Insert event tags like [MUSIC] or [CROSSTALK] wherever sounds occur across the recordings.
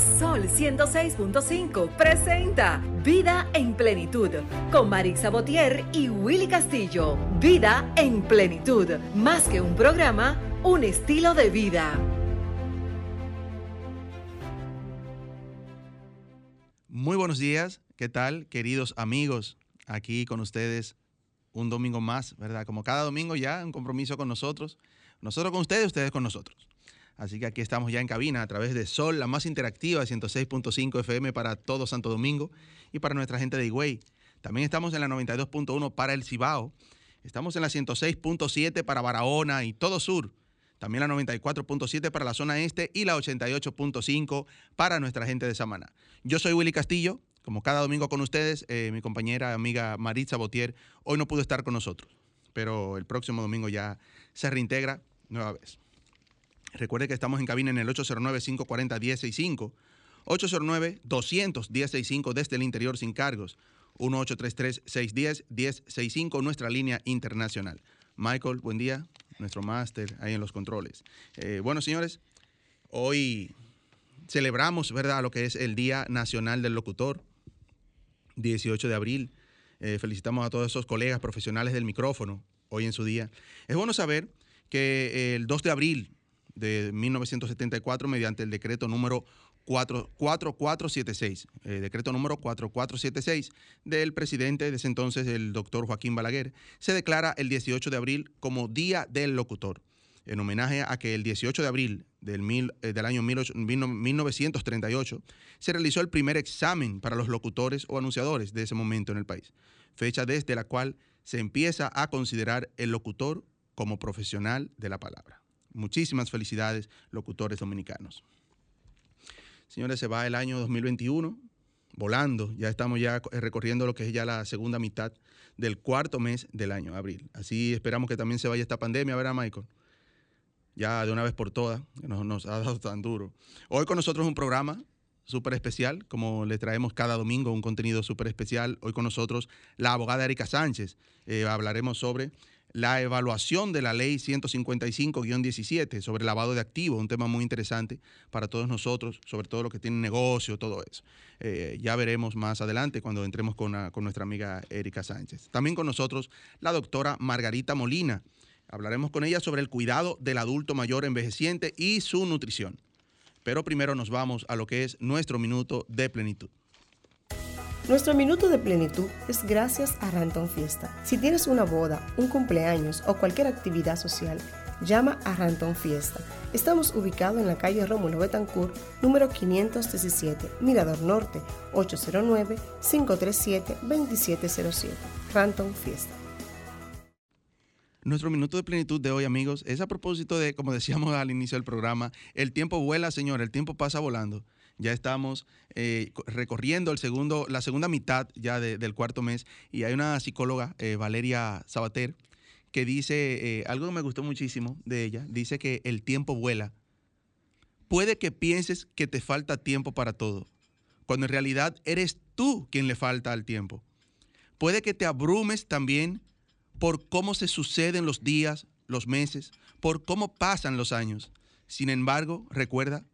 Sol 106.5 presenta Vida en Plenitud con Marix Sabotier y Willy Castillo. Vida en Plenitud, más que un programa, un estilo de vida. Muy buenos días, ¿qué tal, queridos amigos? Aquí con ustedes un domingo más, ¿verdad? Como cada domingo ya, un compromiso con nosotros. Nosotros con ustedes, ustedes con nosotros. Así que aquí estamos ya en cabina a través de Sol, la más interactiva, 106.5 FM para todo Santo Domingo y para nuestra gente de Higüey. También estamos en la 92.1 para el Cibao. Estamos en la 106.7 para Barahona y todo sur. También la 94.7 para la zona este y la 88.5 para nuestra gente de Samaná. Yo soy Willy Castillo, como cada domingo con ustedes, eh, mi compañera amiga Maritza Botier hoy no pudo estar con nosotros, pero el próximo domingo ya se reintegra nueva vez. Recuerde que estamos en cabina en el 809-540-1065, 809-200-1065 desde el interior sin cargos, 1833-610-1065, nuestra línea internacional. Michael, buen día, nuestro máster ahí en los controles. Eh, bueno, señores, hoy celebramos, ¿verdad?, lo que es el Día Nacional del Locutor, 18 de abril. Eh, felicitamos a todos esos colegas profesionales del micrófono hoy en su día. Es bueno saber que el 2 de abril de 1974 mediante el decreto número 4476, eh, decreto número 4476 del presidente de ese entonces, el doctor Joaquín Balaguer, se declara el 18 de abril como Día del Locutor, en homenaje a que el 18 de abril del, mil, eh, del año 1938 se realizó el primer examen para los locutores o anunciadores de ese momento en el país, fecha desde la cual se empieza a considerar el locutor como profesional de la palabra. Muchísimas felicidades, locutores dominicanos. Señores, se va el año 2021 volando. Ya estamos ya recorriendo lo que es ya la segunda mitad del cuarto mes del año, abril. Así esperamos que también se vaya esta pandemia, ¿verdad, Michael? Ya de una vez por todas, que nos, nos ha dado tan duro. Hoy con nosotros un programa súper especial, como le traemos cada domingo un contenido súper especial. Hoy con nosotros la abogada Erika Sánchez. Eh, hablaremos sobre la evaluación de la ley 155-17 sobre lavado de activos, un tema muy interesante para todos nosotros, sobre todo los que tienen negocio, todo eso. Eh, ya veremos más adelante cuando entremos con, con nuestra amiga Erika Sánchez. También con nosotros la doctora Margarita Molina. Hablaremos con ella sobre el cuidado del adulto mayor envejeciente y su nutrición. Pero primero nos vamos a lo que es nuestro minuto de plenitud. Nuestro minuto de plenitud es gracias a Ranton Fiesta. Si tienes una boda, un cumpleaños o cualquier actividad social, llama a Ranton Fiesta. Estamos ubicados en la calle Rómulo Betancourt, número 517, Mirador Norte, 809-537-2707. Ranton Fiesta. Nuestro minuto de plenitud de hoy, amigos, es a propósito de, como decíamos [LAUGHS] al inicio del programa, el tiempo vuela, señor, el tiempo pasa volando. Ya estamos eh, recorriendo el segundo, la segunda mitad ya del cuarto mes y hay una psicóloga, eh, Valeria Sabater, que dice eh, algo que me gustó muchísimo de ella. Dice que el tiempo vuela. Puede que pienses que te falta tiempo para todo, cuando en realidad eres tú quien le falta al tiempo. Puede que te abrumes también por cómo se suceden los días, los meses, por cómo pasan los años. Sin embargo, recuerda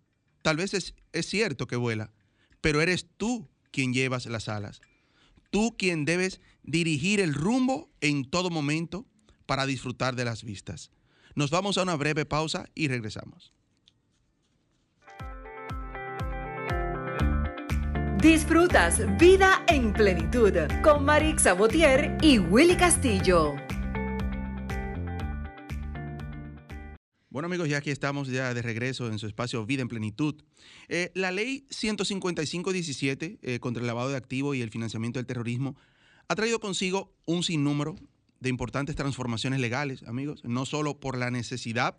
Tal vez es, cierto que vuela, pero eres tú quien llevas las alas. Tú quien debes dirigir el rumbo en todo momento para disfrutar de las vistas. Nos vamos a una breve pausa y regresamos. Disfrutas Vida en Plenitud con Marix Sabotier y Willy Castillo. Bueno amigos, ya aquí estamos ya de regreso en su espacio Vida en Plenitud. Eh, la ley 155-17 eh, contra el lavado de activos y el financiamiento del terrorismo ha traído consigo un sinnúmero de importantes transformaciones legales, amigos, no solo por la necesidad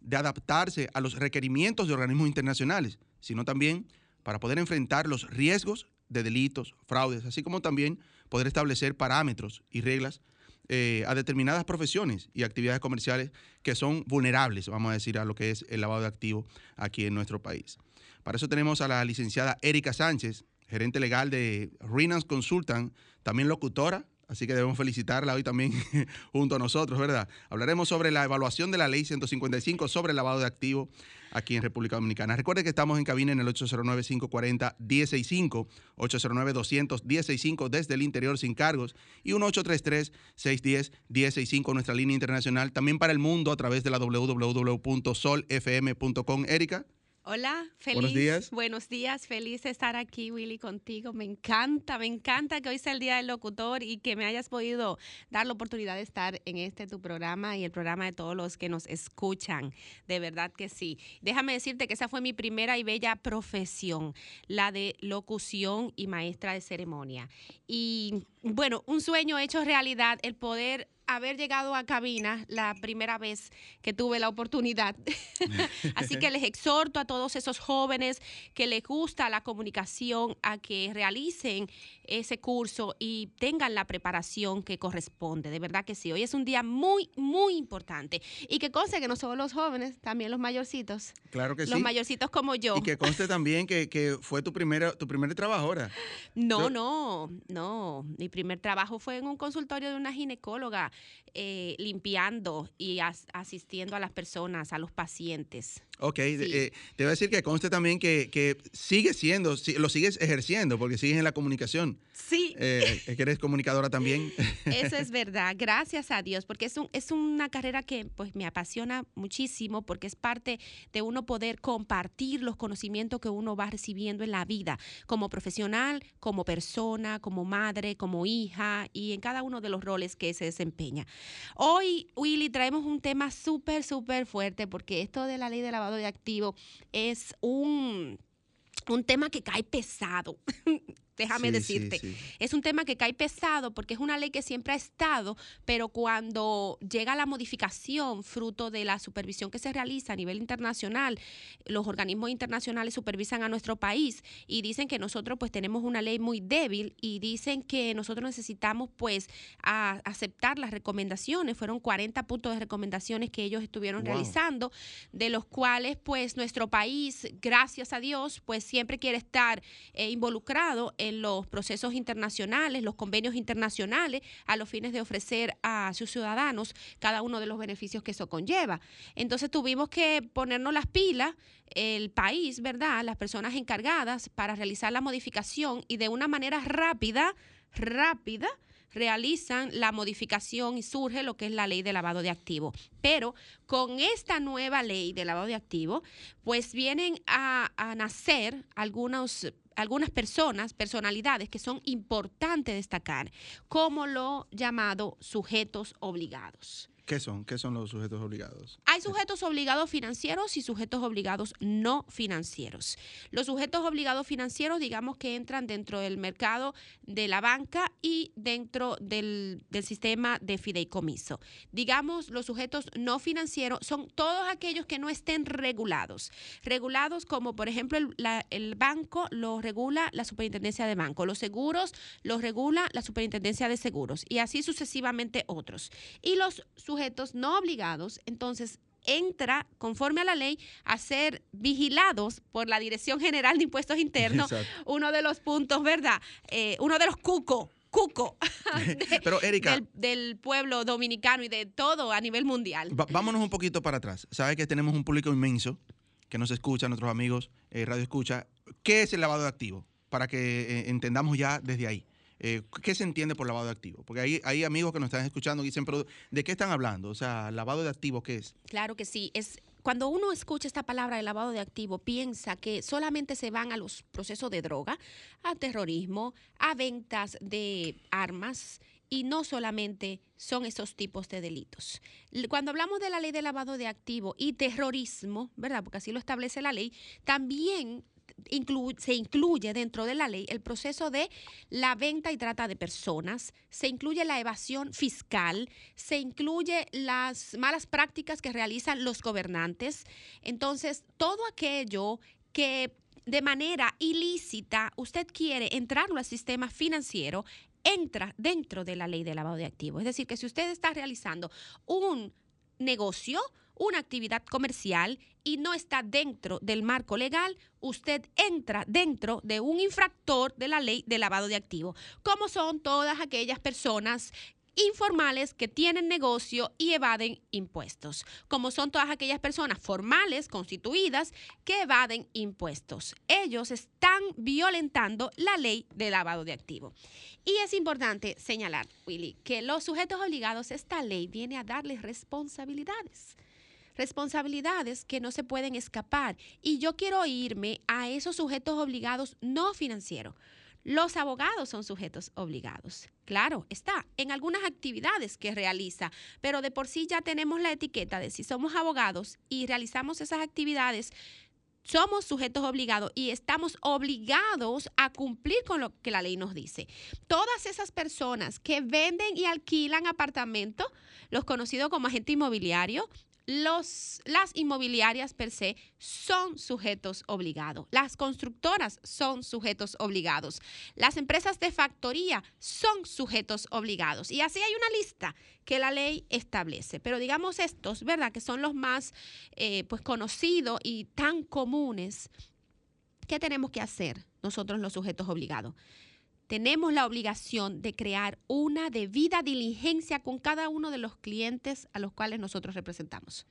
de adaptarse a los requerimientos de organismos internacionales, sino también para poder enfrentar los riesgos de delitos, fraudes, así como también poder establecer parámetros y reglas eh, a determinadas profesiones y actividades comerciales que son vulnerables, vamos a decir, a lo que es el lavado de activos aquí en nuestro país. Para eso tenemos a la licenciada Erika Sánchez, gerente legal de Renans Consultant, también locutora, así que debemos felicitarla hoy también [LAUGHS] junto a nosotros, ¿verdad? Hablaremos sobre la evaluación de la ley 155 sobre el lavado de activos aquí en República Dominicana. Recuerde que estamos en cabina en el 809-540-165, 809-200-165 desde el interior sin cargos y 1833-610-165 nuestra línea internacional, también para el mundo a través de la www.solfm.com. Erika. Hola, feliz. Buenos días. Buenos días, feliz de estar aquí, Willy, contigo. Me encanta, me encanta que hoy sea el Día del Locutor y que me hayas podido dar la oportunidad de estar en este tu programa y el programa de todos los que nos escuchan. De verdad que sí. Déjame decirte que esa fue mi primera y bella profesión, la de locución y maestra de ceremonia. Y bueno, un sueño hecho realidad, el poder haber llegado a cabina la primera vez que tuve la oportunidad. [LAUGHS] Así que les exhorto a todos esos jóvenes que les gusta la comunicación a que realicen ese curso y tengan la preparación que corresponde. De verdad que sí. Hoy es un día muy, muy importante. Y que conste que no solo los jóvenes, también los mayorcitos. Claro que sí. Los mayorcitos como yo. Y que conste también que, que fue tu, primera, tu primer trabajo ahora. No, no, no. Mi primer trabajo fue en un consultorio de una ginecóloga, eh, limpiando y as- asistiendo a las personas, a los pacientes. Ok, Sí. eh, te voy a decir que conste también que, que sigue siendo, si- lo sigues ejerciendo, porque sigues en la comunicación. Sí. Eh, es que eres comunicadora también. [LAUGHS] Eso es [LAUGHS] verdad, gracias a Dios, porque es, un, es una carrera que pues me apasiona muchísimo porque es parte de uno poder compartir los conocimientos que uno va recibiendo en la vida, como profesional, como persona, como madre, como hija y en cada uno de los roles que se desempeña. Hoy, Willy, traemos un tema súper, súper fuerte porque esto de la ley de lavado de activos es un, un tema que cae pesado. [LAUGHS] Déjame Sí, sí, decirte. sí. Es un tema que cae pesado porque es una ley que siempre ha estado, pero cuando llega la modificación fruto de la supervisión que se realiza a nivel internacional, los organismos internacionales supervisan a nuestro país y dicen que nosotros pues tenemos una ley muy débil y dicen que nosotros necesitamos pues a- aceptar las recomendaciones. Fueron 40 puntos de recomendaciones que ellos estuvieron Wow. realizando, de los cuales pues nuestro país, gracias a Dios, pues siempre quiere estar eh, involucrado en los procesos internacionales, los convenios internacionales, a los fines de ofrecer a sus ciudadanos cada uno de los beneficios que eso conlleva. Entonces tuvimos que ponernos las pilas, el país, ¿verdad? Las personas encargadas para realizar la modificación y de una manera rápida, rápida, realizan la modificación y surge lo que es la ley de lavado de activos. Pero con esta nueva ley de lavado de activos, pues vienen a, a nacer algunos algunas personas, personalidades que son importantes destacar, como lo llamado sujetos obligados. ¿Qué son? ¿Qué son los sujetos obligados? Hay sujetos obligados financieros y sujetos obligados no financieros. Los sujetos obligados financieros, digamos que entran dentro del mercado de la banca y dentro del, del sistema de fideicomiso. Digamos, los sujetos no financieros son todos aquellos que no estén regulados. Regulados como, por ejemplo, el, el banco los regula la superintendencia de banco, los seguros los regula la superintendencia de seguros y así sucesivamente otros. Y los sujetos no obligados, entonces entra, conforme a la ley, a ser vigilados por la Dirección General de Impuestos Internos, Exacto. uno de los puntos, ¿verdad? Eh, uno de los cuco, cuco [LAUGHS] de- [LAUGHS] Pero Erika, del, del pueblo dominicano y de todo a nivel mundial. Vámonos un poquito para atrás. Sabes que tenemos un público inmenso que nos escucha, nuestros amigos, eh, Radio Escucha. ¿Qué es el lavado de activos? Para que eh, entendamos ya desde ahí. Eh, ¿Qué se entiende por lavado de activos? Porque hay, hay amigos que nos están escuchando y dicen, pero ¿de qué están hablando? O sea, lavado de activos, ¿qué es? Claro que sí. Es cuando uno escucha esta palabra de lavado de activo, piensa que solamente se van a los procesos de droga, a terrorismo, a ventas de armas y no solamente son esos tipos de delitos. Cuando hablamos de la ley de lavado de activo y terrorismo, ¿verdad? Porque así lo establece la ley, también se incluye dentro de la ley el proceso de la venta y trata de personas, se incluye la evasión fiscal, se incluye las malas prácticas que realizan los gobernantes. Entonces, todo aquello que de manera ilícita usted quiere entrarlo al sistema financiero, entra dentro de la ley de lavado de activos. Es decir, que si usted está realizando un negocio, una actividad comercial y no está dentro del marco legal, usted entra dentro de un infractor de la ley de lavado de activos, como son todas aquellas personas informales que tienen negocio y evaden impuestos, como son todas aquellas personas formales, constituidas, que evaden impuestos. Ellos están violentando la ley de lavado de activos. Y es importante señalar, Willy, que los sujetos obligados, esta ley viene a darles responsabilidades responsabilidades que no se pueden escapar. Y yo quiero irme a esos sujetos obligados no financieros, los abogados son sujetos obligados. Claro, está en algunas actividades que realiza, pero de por sí ya tenemos la etiqueta de si somos abogados y realizamos esas actividades, somos sujetos obligados y estamos obligados a cumplir con lo que la ley nos dice. Todas esas personas que venden y alquilan apartamentos, los conocidos como agente inmobiliario, los, las inmobiliarias per se son sujetos obligados. Las constructoras son sujetos obligados. Las empresas de factoría son sujetos obligados. Y así hay una lista que la ley establece. Pero digamos estos, ¿verdad? Que son los más eh, pues, conocidos y tan comunes. ¿Qué tenemos que hacer nosotros los sujetos obligados? Tenemos la obligación de crear una debida diligencia con cada uno de los clientes a los cuales nosotros representamos.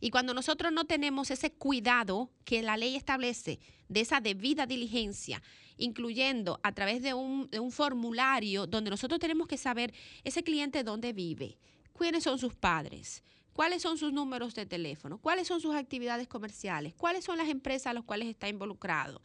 Y cuando nosotros no tenemos ese cuidado que la ley establece de esa debida diligencia, incluyendo a través de un, de un formulario donde nosotros tenemos que saber ese cliente dónde vive, quiénes son sus padres, cuáles son sus números de teléfono, cuáles son sus actividades comerciales, cuáles son las empresas a las cuales está involucrado.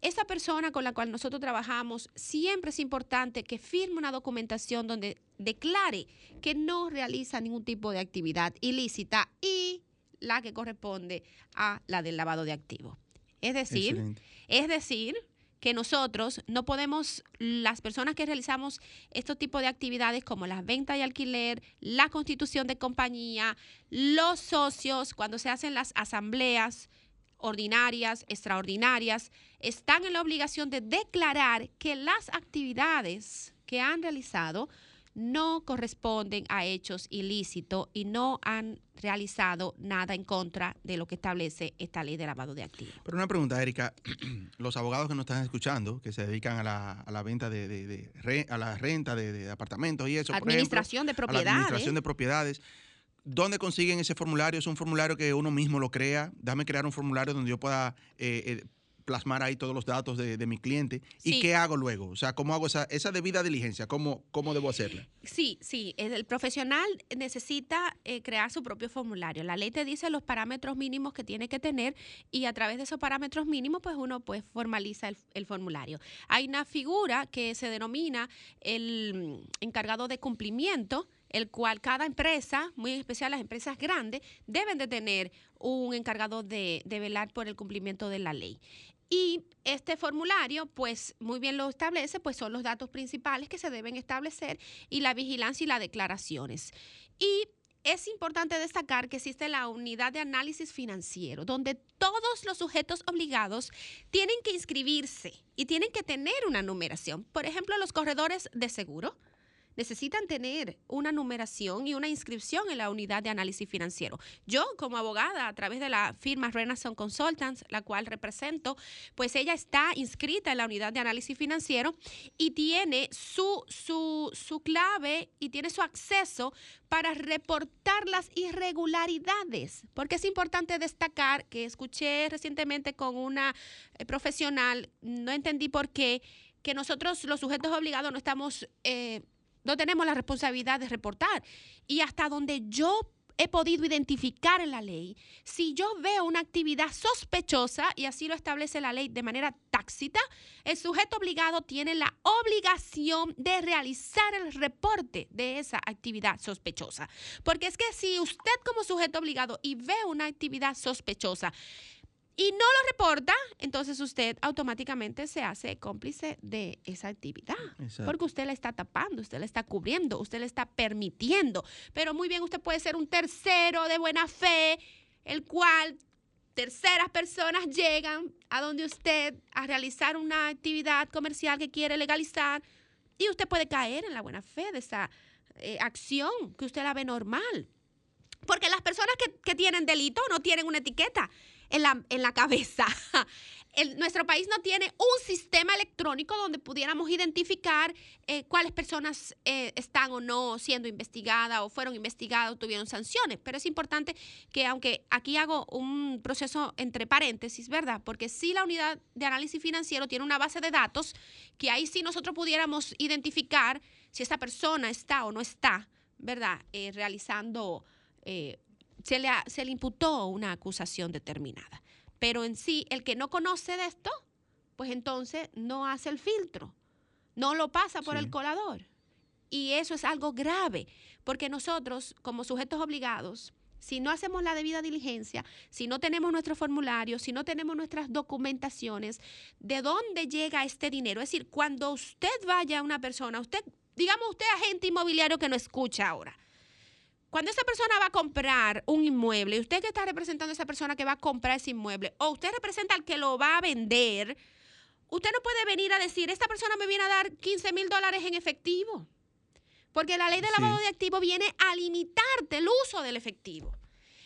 Esa persona con la cual nosotros trabajamos, siempre es importante que firme una documentación donde declare que no realiza ningún tipo de actividad ilícita y la que corresponde a la del lavado de activos. Es decir, es decir, que nosotros no podemos, las personas que realizamos estos tipos de actividades como las ventas y alquiler, la constitución de compañía, los socios, cuando se hacen las asambleas ordinarias, extraordinarias, están en la obligación de declarar que las actividades que han realizado no corresponden a hechos ilícitos y no han realizado nada en contra de lo que establece esta ley de lavado de activos. Pero una pregunta, Erika. [CLEARS THROAT] Los abogados que nos están escuchando, que se dedican a la, a la venta de, a la renta de, apartamentos y eso. Administración de propiedades. administración de propiedades. ¿Dónde consiguen ese formulario? ¿Es un formulario que uno mismo lo crea? Dame crear un formulario donde yo pueda eh, eh, plasmar ahí todos los datos de, mi cliente. ¿Y qué hago luego? O sea, ¿cómo hago esa, esa debida diligencia? ¿Cómo, ¿Cómo debo hacerla? Sí, sí. El profesional necesita eh, crear su propio formulario. La ley te dice los parámetros mínimos que tiene que tener y a través de esos parámetros mínimos, pues uno pues formaliza el, el formulario. Hay una figura que se denomina el mm, encargado de cumplimiento el cual cada empresa, muy especial las empresas grandes, deben de tener un encargado de, de, velar por el cumplimiento de la ley. Y este formulario, pues muy bien lo establece, pues son los datos principales que se deben establecer y la vigilancia y las declaraciones. Y es importante destacar que existe la unidad de análisis financiero, donde todos los sujetos obligados tienen que inscribirse y tienen que tener una numeración. Por ejemplo, los corredores de seguro necesitan tener una numeración y una inscripción en la unidad de análisis financiero. Yo, como abogada, a través de la firma Renaissance Consultants, la cual represento, pues ella está inscrita en la unidad de análisis financiero y tiene su, su, su clave y tiene su acceso para reportar las irregularidades, porque es importante destacar que escuché recientemente con una eh, profesional, no entendí por qué, que nosotros los sujetos obligados no estamos... Eh, no tenemos la responsabilidad de reportar. Y hasta donde yo he podido identificar en la ley, si yo veo una actividad sospechosa, y así lo establece la ley de manera tácita, el sujeto obligado tiene la obligación de realizar el reporte de esa actividad sospechosa. Porque es que si usted como sujeto obligado y ve una actividad sospechosa, y no lo reporta, entonces usted automáticamente se hace cómplice de esa actividad. Porque usted la está tapando, usted la está cubriendo, usted le está permitiendo. Pero muy bien, usted puede ser un tercero de buena fe, el cual terceras personas llegan a donde usted a realizar una actividad comercial que quiere legalizar y usted puede caer en la buena fe de esa eh, acción que usted la ve normal. Porque las personas que, que tienen delito no tienen una etiqueta en la, en la cabeza. [LAUGHS] nuestro país no tiene un sistema electrónico donde pudiéramos identificar eh, cuáles personas eh, están o no siendo investigadas o fueron investigadas o tuvieron sanciones. Pero es importante que, aunque aquí hago un proceso entre paréntesis, ¿verdad? Porque si la unidad de análisis financiero tiene una base de datos que ahí sí nosotros pudiéramos identificar si esta persona está o no está, ¿verdad? Eh, realizando, se, le se le imputó una acusación determinada. Pero en sí, el que no conoce de esto, pues entonces no hace el filtro, no lo pasa por el colador. Y eso es algo grave, porque nosotros, como sujetos obligados, si no hacemos la debida diligencia, si no tenemos nuestro formulario, si no tenemos nuestras documentaciones, ¿de dónde llega este dinero? Es decir, cuando usted vaya a una persona, usted, digamos usted agente inmobiliario que no escucha ahora, cuando esa persona va a comprar un inmueble, usted que está representando a esa persona que va a comprar ese inmueble, o usted representa al que lo va a vender, usted no puede venir a decir, esta persona me viene a dar 15 mil dólares en efectivo. Porque la ley de lavado de activo viene a limitarte el uso del efectivo.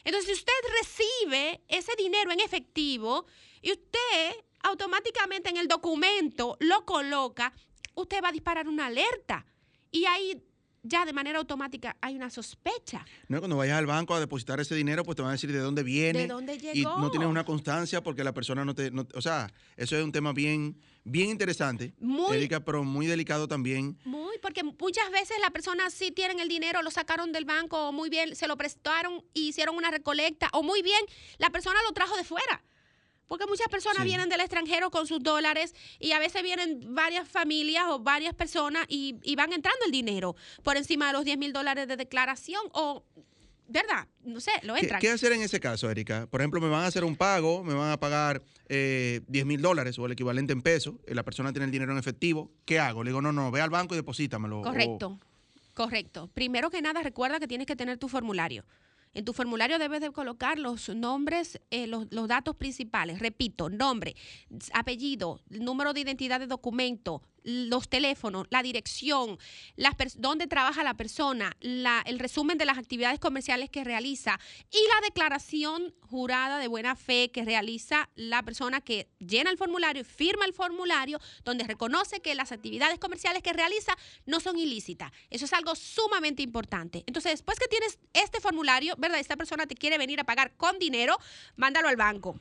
Entonces, si usted recibe ese dinero en efectivo y usted automáticamente en el documento lo coloca, usted va a disparar una alerta. Y ahí ya de manera automática hay una sospecha. No, cuando vayas al banco a depositar ese dinero, pues te van a decir de dónde viene. De dónde llegó. Y no tienes una constancia porque la persona no te... o sea, eso es un tema bien, bien interesante, muy, Erika, pero muy delicado también. Muy, porque muchas veces la persona sí tienen el dinero, lo sacaron del banco, o muy bien, se lo prestaron, hicieron una recolecta, o muy bien, la persona lo trajo de fuera. Porque muchas personas vienen del extranjero con sus dólares y a veces vienen varias familias o varias personas y, van entrando el dinero por encima de los 10 mil dólares de declaración o ¿verdad? No sé, lo entran. ¿Qué, hacer en ese caso, Erika? Por ejemplo, me van a hacer un pago, me van a pagar eh, 10 mil dólares o el equivalente en pesos, y la persona tiene el dinero en efectivo. ¿Qué hago? Le digo, no, no, ve al banco y deposítamelo. Correcto, correcto. Primero que nada, recuerda que tienes que tener tu formulario. En tu formulario debes de colocar los nombres, eh, los, datos principales. Repito, nombre, apellido, número de identidad de documento, los teléfonos, la dirección, las dónde trabaja la persona, el resumen de las actividades comerciales que realiza y la declaración jurada de buena fe que realiza la persona que llena el formulario y firma el formulario donde reconoce que las actividades comerciales que realiza no son ilícitas. Eso es algo sumamente importante. Entonces, después que tienes este formulario, ¿verdad? Esta persona te quiere venir a pagar con dinero, mándalo al banco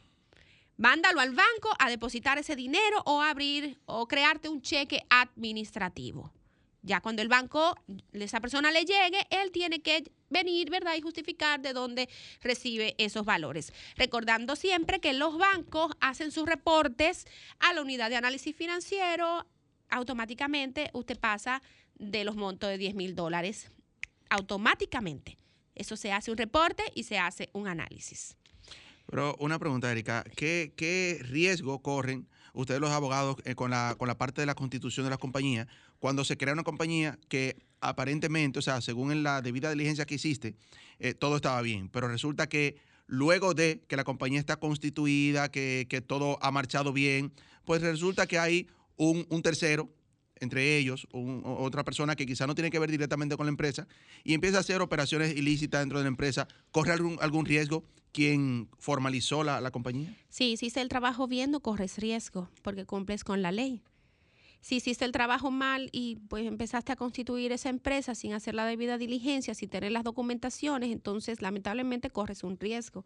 mándalo al banco a depositar ese dinero o abrir o crearte un cheque administrativo. Ya cuando el banco, esa persona le llegue, él tiene que venir, ¿verdad? Y justificar de dónde recibe esos valores. Recordando siempre que los bancos hacen sus reportes a la unidad de análisis financiero, automáticamente usted pasa de los montos de 10 mil dólares, automáticamente. Eso se hace un reporte y se hace un análisis. Pero una pregunta, Erika, ¿qué, qué riesgo corren ustedes los abogados eh, con, la, con la parte de la constitución de las compañías cuando se crea una compañía que aparentemente, o sea, según la debida diligencia que hiciste, eh, todo estaba bien, pero resulta que luego de que la compañía está constituida, que, que todo ha marchado bien, pues resulta que hay un, un tercero entre ellos, otra persona que quizá no tiene que ver directamente con la empresa, y empieza a hacer operaciones ilícitas dentro de la empresa, ¿corre algún, algún riesgo quien formalizó la, la compañía? Si hiciste el trabajo bien, no corres riesgo, porque cumples con la ley. Si hiciste el trabajo mal y pues empezaste a constituir esa empresa sin hacer la debida diligencia, sin tener las documentaciones, entonces lamentablemente corres un riesgo.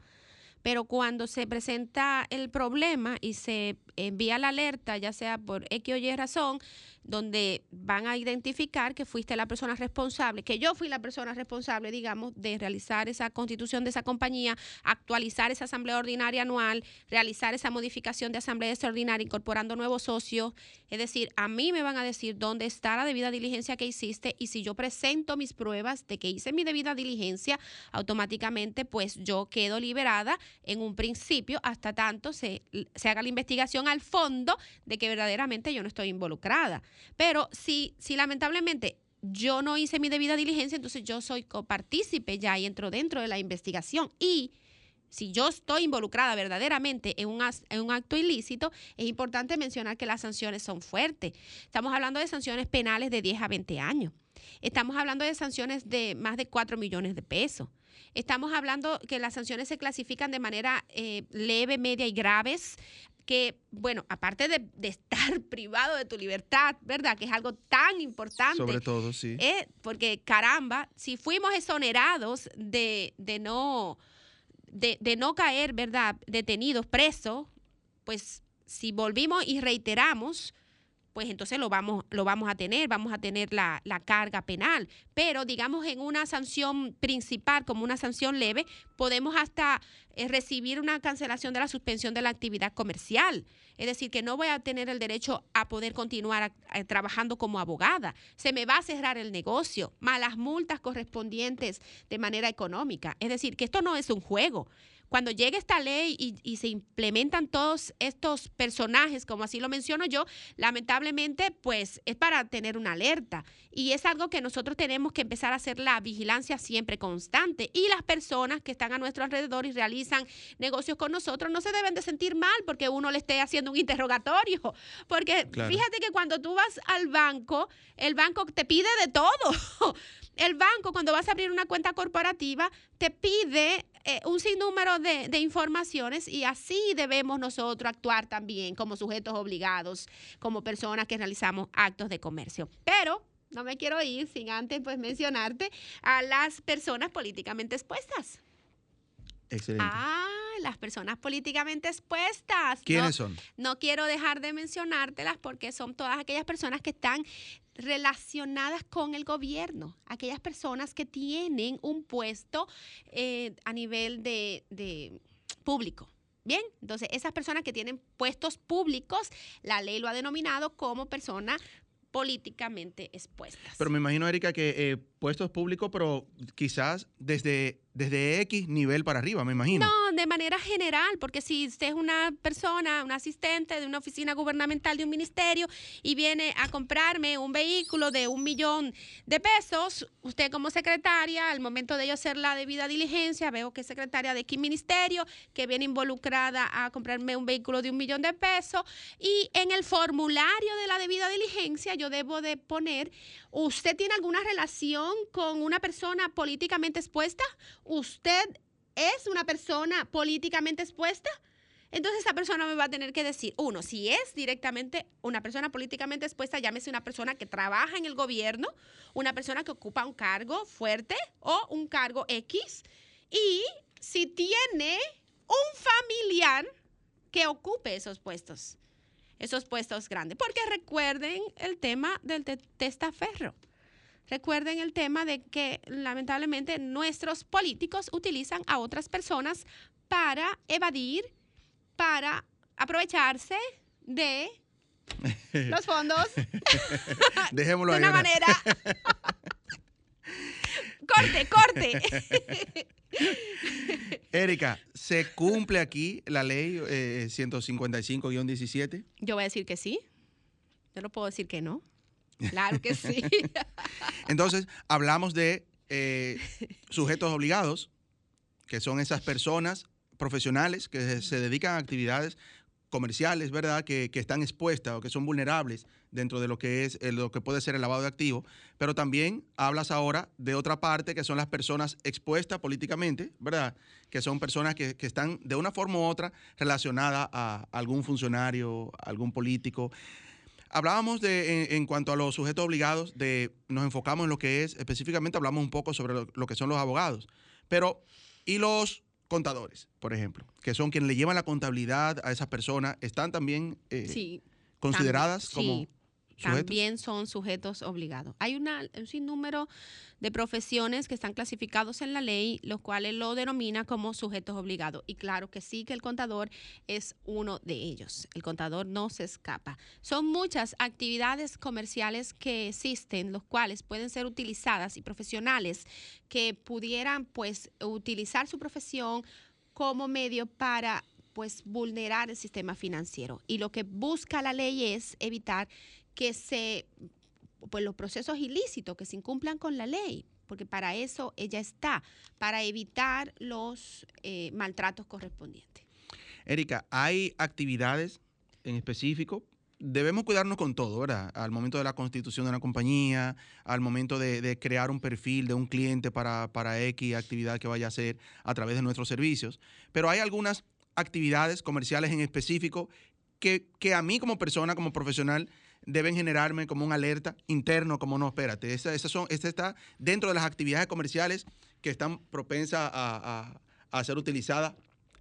Pero cuando se presenta el problema y se envía la alerta, ya sea por X o Y razón, donde van a identificar que fuiste la persona responsable, que yo fui la persona responsable, digamos, de realizar esa constitución de esa compañía, actualizar esa asamblea ordinaria anual, realizar esa modificación de asamblea extraordinaria incorporando nuevos socios. Es decir, a mí me van a decir dónde está la debida diligencia que hiciste y si yo presento mis pruebas de que hice mi debida diligencia, automáticamente pues yo quedo liberada en un principio hasta tanto se, se haga la investigación al fondo de que verdaderamente yo no estoy involucrada. Pero si, si lamentablemente yo no hice mi debida diligencia, entonces yo soy copartícipe ya y entro dentro de la investigación. Y si yo estoy involucrada verdaderamente en un, en un, acto ilícito, es importante mencionar que las sanciones son fuertes. Estamos hablando de sanciones penales de 10 a 20 años. Estamos hablando de sanciones de más de 4 millones de pesos. Estamos hablando que las sanciones se clasifican de manera eh, leve, media y graves que, bueno, aparte de, estar [LAUGHS] privado de tu libertad, ¿verdad? Que es algo tan importante. Sobre todo, sí. Eh, porque, caramba, si fuimos exonerados de, de no, de, de, no caer, ¿verdad? Detenidos, presos, pues si volvimos y reiteramos, pues entonces lo vamos, lo vamos a tener, vamos a tener la, carga penal. Pero digamos en una sanción principal, como una sanción leve, podemos hasta eh, recibir una cancelación de la suspensión de la actividad comercial. Es decir, que no voy a tener el derecho a poder continuar trabajando como abogada. Se me va a cerrar el negocio, malas multas correspondientes de manera económica. Es decir, que esto no es un juego cuando llegue esta ley y, se implementan todos estos personajes, como así lo menciono yo, lamentablemente, pues es para tener una alerta. Y es algo que nosotros tenemos que empezar a hacer la vigilancia siempre constante. Y las personas que están a nuestro alrededor y realizan negocios con nosotros no se deben de sentir mal porque uno le esté haciendo un interrogatorio. Porque fíjate que cuando tú vas al banco, el banco te pide de todo. [LAUGHS] El banco, cuando vas a abrir una cuenta corporativa, te pide eh, un sinnúmero de, de, informaciones y así debemos nosotros actuar también como sujetos obligados, como personas que realizamos actos de comercio. Pero no me quiero ir sin antes pues mencionarte a las personas políticamente expuestas. Excelente. Ah, las personas políticamente expuestas. ¿Quiénes son? No quiero dejar de mencionártelas porque son todas aquellas personas que están relacionadas con el gobierno, aquellas personas que tienen un puesto eh, a nivel de, público. Bien, entonces esas personas que tienen puestos públicos, la ley lo ha denominado como persona políticamente expuestas. Pero me imagino, Erika, que eh, puestos públicos, pero quizás desde, desde X nivel para arriba, me imagino. No, de manera general, porque si usted es una persona, un asistente de una oficina gubernamental de un ministerio y viene a comprarme un vehículo de un millón de pesos, usted como secretaria, al momento de yo hacer la debida diligencia, veo que es secretaria de X ministerio, que viene involucrada a comprarme un vehículo de un millón de pesos, y en el formulario de la debida diligencia yo debo de poner, ¿usted tiene alguna relación con una persona políticamente expuesta? ¿Usted es una persona políticamente expuesta? Entonces esa persona me va a tener que decir, uno, si es directamente una persona políticamente expuesta, llámese una persona que trabaja en el gobierno, una persona que ocupa un cargo fuerte o un cargo X, y si tiene un familiar que ocupe esos puestos, esos puestos grandes. Porque recuerden el tema del testaferro. Recuerden el tema de que lamentablemente nuestros políticos utilizan a otras personas para evadir, para aprovecharse de [LAUGHS] los fondos. [LAUGHS] Dejémoslo de una manera. [LAUGHS] corte, corte. Erika, ¿se cumple aquí la ley 155-17? Eh, Yo voy a decir que sí. Yo no puedo decir que no. Claro que sí. [LAUGHS] Entonces, hablamos de eh, sujetos obligados, que son esas personas profesionales que se dedican a actividades comerciales, ¿verdad?, que, están expuestas o que son vulnerables dentro de lo que es lo que puede ser el lavado de activos, pero también hablas ahora de otra parte que son las personas expuestas políticamente, ¿verdad?, que son personas que están de una forma u otra relacionadas a algún funcionario, algún político. Hablábamos de, en, cuanto a los sujetos obligados, de, nos enfocamos en lo que es, específicamente hablamos un poco sobre lo, que son los abogados, pero ¿y los contadores, por ejemplo, que son quienes le llevan la contabilidad a esas personas, están también eh, consideradas como también son sujetos obligados. Hay una, un sinnúmero de profesiones que están clasificados en la ley, los cuales lo denomina como sujetos obligados. Y claro que sí que el contador es uno de ellos. El contador no se escapa. Son muchas actividades comerciales que existen, los cuales pueden ser utilizadas y profesionales que pudieran pues utilizar su profesión como medio para pues vulnerar el sistema financiero. Y lo que busca la ley es evitar que se, pues los procesos ilícitos que se incumplan con la ley, porque para eso ella está, para evitar los eh, maltratos correspondientes. Erika, ¿hay actividades en específico debemos cuidarnos con todo, ¿verdad? Al momento de la constitución de una compañía, al momento de, crear un perfil de un cliente para, para X actividad que vaya a hacer a través de nuestros servicios. Pero hay algunas actividades comerciales en específico que, que a mí como persona, como profesional, deben generarme como un alerta interno, como no, espérate, esa, son, esta está dentro de las actividades comerciales que están propensas a, a ser utilizadas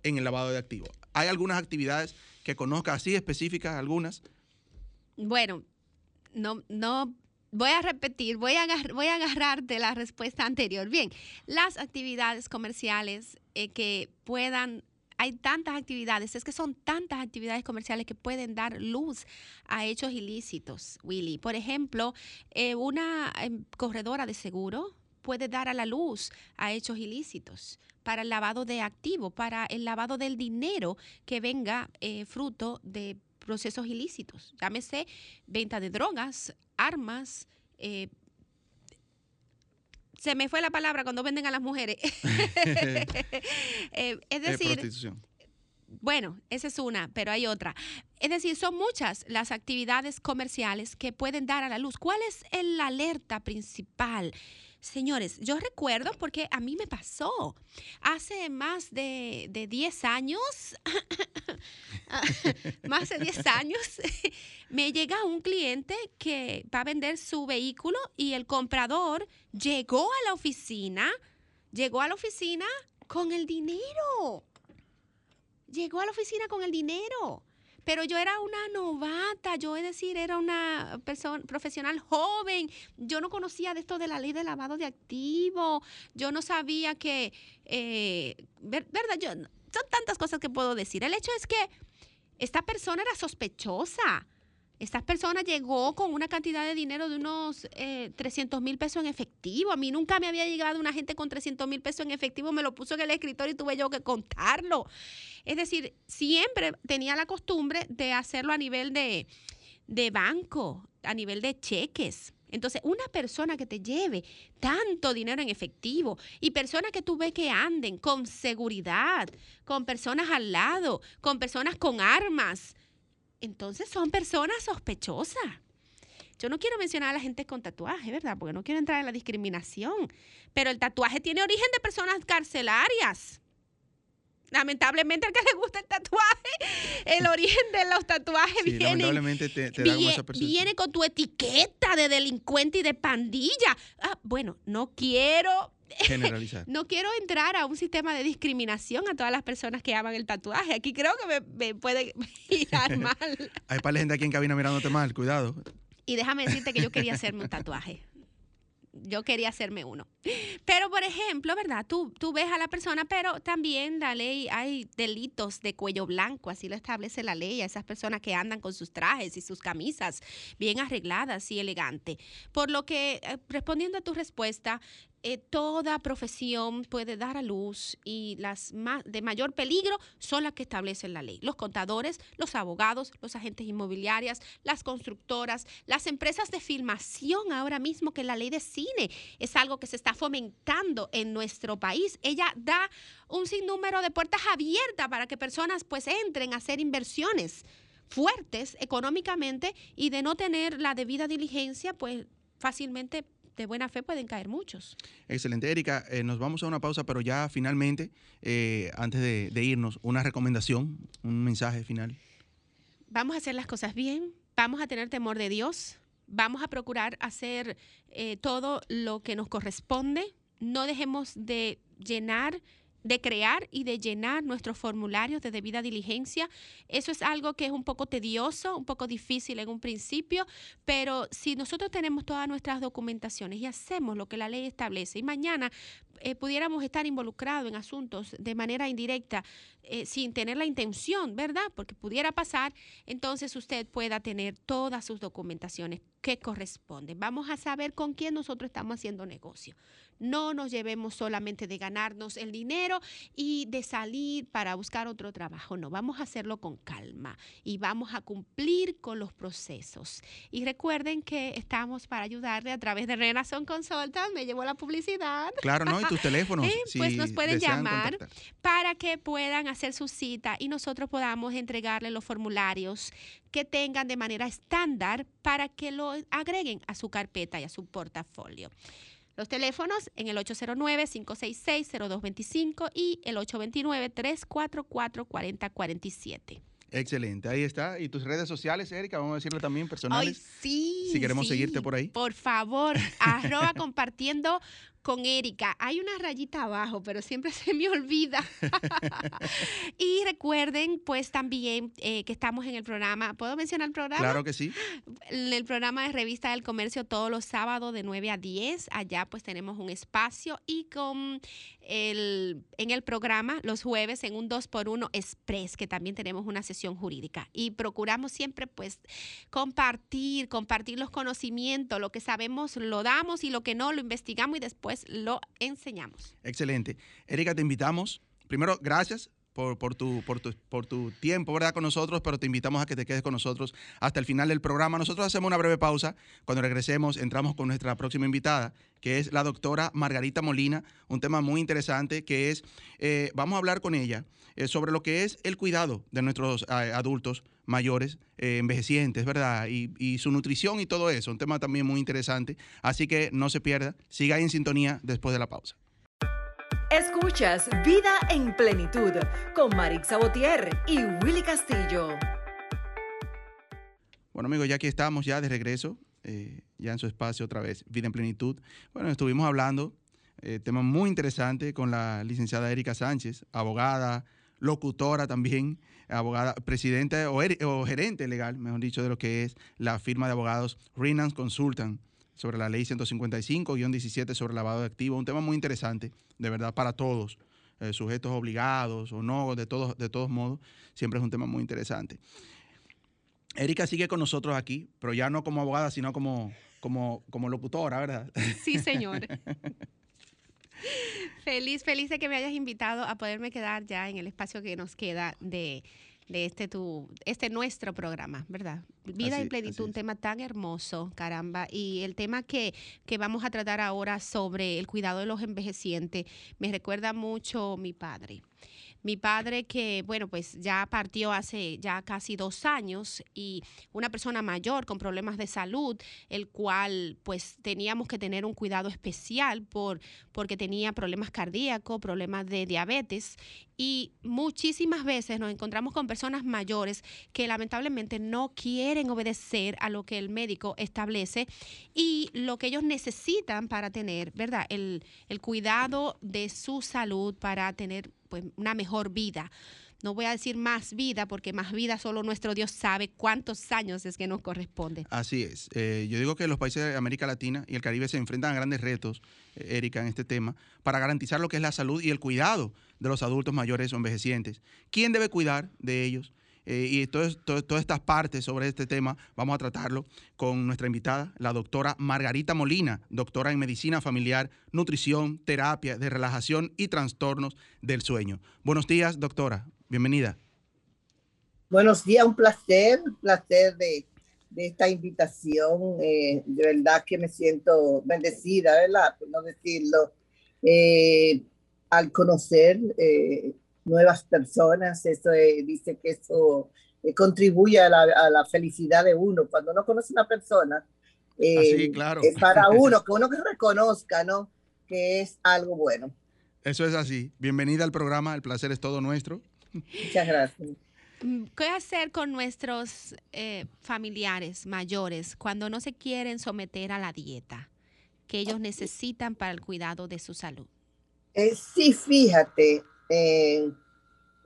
en el lavado de activos. ¿Hay algunas actividades que conozca así específicas, algunas? Bueno, no, no voy a repetir, voy a, voy a agarrar de la respuesta anterior. Bien, las actividades comerciales eh, que puedan hay tantas actividades, es que son tantas actividades comerciales que pueden dar luz a hechos ilícitos, Willy. Por ejemplo, eh, una em, corredora de seguro puede dar a la luz a hechos ilícitos para el lavado de activos, para el lavado del dinero que venga eh, fruto de procesos ilícitos. Llámese venta de drogas, armas. Eh, se me fue la palabra cuando venden a las mujeres. [LAUGHS] [LAUGHS] Eh, es decir, bueno, esa es una, pero hay otra. Es decir, son muchas las actividades comerciales que pueden dar a la luz. ¿Cuál es el alerta principal? Señores, yo recuerdo porque a mí me pasó hace más de, de 10 años, [LAUGHS] más de 10 años, [LAUGHS] me llega un cliente que va a vender su vehículo y el comprador llegó a la oficina, llegó a la oficina con el dinero. Llegó a la oficina con el dinero. Pero yo era una novata, yo es decir, era una persona profesional joven. Yo no conocía de esto de la ley de lavado de activos. Yo no sabía que, eh, ¿verdad? Yo, son tantas cosas que puedo decir. El hecho es que esta persona era sospechosa. Esta persona llegó con una cantidad de dinero de unos 300 eh, mil pesos en efectivo. A mí nunca me había llegado una gente con 300 mil pesos en efectivo, me lo puso en el escritorio y tuve yo que contarlo. Es decir, siempre tenía la costumbre de hacerlo a nivel de, de banco, a nivel de cheques. Entonces, una persona que te lleve tanto dinero en efectivo y personas que tú ves que anden con seguridad, con personas al lado, con personas con armas, entonces son personas sospechosas. Yo no quiero mencionar a la gente con tatuaje, ¿verdad? Porque no quiero entrar en la discriminación. Pero el tatuaje tiene origen de personas carcelarias. Lamentablemente, al que le gusta el tatuaje, el origen de los tatuajes viene, viene, con tu etiqueta de delincuente y de pandilla. Ah, bueno, no quiero [LAUGHS] Generalizar. no quiero entrar a un sistema de discriminación a todas las personas que aman el tatuaje. Aquí creo que me, puede [LAUGHS] mirar [LAUGHS] mal. Hay para gente aquí en cabina mirándote mal, cuidado. Y déjame decirte que yo quería hacerme un tatuaje. Yo quería hacerme uno. Pero, por ejemplo, ¿verdad? Tú, tú ves a la persona, pero también la ley, hay delitos de cuello blanco, así lo establece la ley, a esas personas que andan con sus trajes y sus camisas bien arregladas y elegantes. Por lo que, eh, respondiendo a tu respuesta, eh, toda profesión puede dar a luz y las de mayor peligro son las que establecen la ley. Los contadores, los abogados, los agentes inmobiliarios, las constructoras, las empresas de filmación ahora mismo que la ley de cine es algo que se está fomentando en nuestro país. Ella da un sinnúmero de puertas abiertas para que personas pues entren a hacer inversiones fuertes económicamente y de no tener la debida diligencia pues fácilmente de buena fe pueden caer muchos. Excelente, Erika. Eh, nos vamos a una pausa, pero ya finalmente, eh, antes de, irnos, una recomendación, un mensaje final. Vamos a hacer las cosas bien, vamos a tener temor de Dios, vamos a procurar hacer eh, todo lo que nos corresponde, no dejemos de llenar de crear y de llenar nuestros formularios de debida diligencia. Eso es algo que es un poco tedioso, un poco difícil en un principio, pero si nosotros tenemos todas nuestras documentaciones y hacemos lo que la ley establece y mañana eh, pudiéramos estar involucrados en asuntos de manera indirecta eh, sin tener la intención, ¿verdad? Porque pudiera pasar, entonces usted pueda tener todas sus documentaciones que corresponden. Vamos a saber con quién nosotros estamos haciendo negocio. No nos llevemos solamente de ganarnos el dinero y de salir para buscar otro trabajo. No, vamos a hacerlo con calma y vamos a cumplir con los procesos. Y recuerden que estamos para ayudarle a través de Renason Consulta. Me llevó la publicidad. Claro, ¿no? Y tus teléfonos. [LAUGHS] pues nos pueden llamar para que puedan hacer su cita y nosotros podamos entregarle los formularios que tengan de manera estándar para que lo agreguen a su carpeta y a su portafolio. Los teléfonos en el 809-566-0225 y el 829-344-4047. Excelente, ahí está. ¿Y tus redes sociales, Erika? Vamos a decirle también personales. Ay, sí. Si queremos seguirte por ahí. Por favor, [LAUGHS] arroba compartiendo con Erika. Hay una rayita abajo, pero siempre [LAUGHS] se me olvida. [LAUGHS] y recuerden, pues también eh, que estamos en el programa. ¿Puedo mencionar el programa? Claro que sí. El programa de Revista del Comercio todos los sábados de 9 a 10. Allá pues tenemos un espacio y con el, en el programa los jueves en un 2x1 Express, que también tenemos una sesión jurídica. Y procuramos siempre pues compartir, compartir los conocimientos, lo que sabemos lo damos y lo que no lo investigamos y después pues, lo enseñamos. Excelente. Erika, te invitamos. Primero, gracias por, tu, por, tu, por tu tiempo, ¿verdad? Con nosotros, pero te invitamos a que te quedes con nosotros hasta el final del programa. Nosotros hacemos una breve pausa. Cuando regresemos, entramos con nuestra próxima invitada, que es la doctora Margarita Molina, un tema muy interesante que es, eh, vamos a hablar con ella eh, sobre lo que es el cuidado de nuestros eh, adultos mayores, eh, envejecientes, ¿verdad? Y, su nutrición y todo eso, un tema también muy interesante. Así que no se pierda, siga en sintonía después de la pausa. Escuchas Vida en Plenitud con Marix Sabotier y Willy Castillo. Bueno amigos, ya aquí estamos ya de regreso, eh, ya en su espacio otra vez, Vida en Plenitud. Bueno, estuvimos hablando, eh, tema muy interesante con la licenciada Erika Sánchez, abogada, locutora también, abogada, presidente o, gerente legal, mejor dicho, de lo que es la firma de abogados Renans Consultant sobre la ley 155-17 sobre lavado de activos, un tema muy interesante, de verdad, para todos, eh, sujetos obligados o no, de todos, de todos modos, siempre es un tema muy interesante. Erika sigue con nosotros aquí, pero ya no como abogada, sino como, como, como locutora, ¿verdad? Sí, señor. [LAUGHS] feliz, feliz de que me hayas invitado a poderme quedar ya en el espacio que nos queda de, este tu, este nuestro programa, ¿verdad? Vida y plenitud, un tema tan hermoso, caramba. Y el tema que, que vamos a tratar ahora sobre el cuidado de los envejecientes me recuerda mucho mi padre. Mi padre que, bueno, pues ya partió hace ya casi dos años y una persona mayor con problemas de salud, el cual pues teníamos que tener un cuidado especial por, porque tenía problemas cardíacos, problemas de diabetes y muchísimas veces nos encontramos con personas mayores que lamentablemente no quieren obedecer a lo que el médico establece y lo que ellos necesitan para tener, ¿verdad? El, el cuidado de su salud, para tener pues, una mejor vida. No voy a decir más vida, porque más vida solo nuestro Dios sabe cuántos años es que nos corresponde. Así es. Eh, yo digo que los países de América Latina y el Caribe se enfrentan a grandes retos, eh, Erika, en este tema, para garantizar lo que es la salud y el cuidado de los adultos mayores o envejecientes. ¿Quién debe cuidar de ellos? Eh, y todas estas partes sobre este tema vamos a tratarlo con nuestra invitada, la doctora Margarita Molina, doctora en medicina familiar, nutrición, terapia de relajación y trastornos del sueño. Buenos días, doctora. Bienvenida. Buenos días, un placer, un placer de, esta invitación. Eh, de verdad que me siento bendecida, ¿verdad? Por no decirlo. Eh, al conocer nuevas personas, eso eh, dice que eso eh, contribuye a la, felicidad de uno. Cuando uno conoce a una persona, eh, claro. es para [LAUGHS] uno, que uno que reconozca, ¿no? Que es algo bueno. Eso es así. Bienvenida al programa, el placer es todo nuestro. Muchas gracias. Mm, ¿Qué hacer con nuestros familiares mayores cuando no se quieren someter a la dieta que ellos necesitan para el cuidado de su salud? sí, fíjate, eh,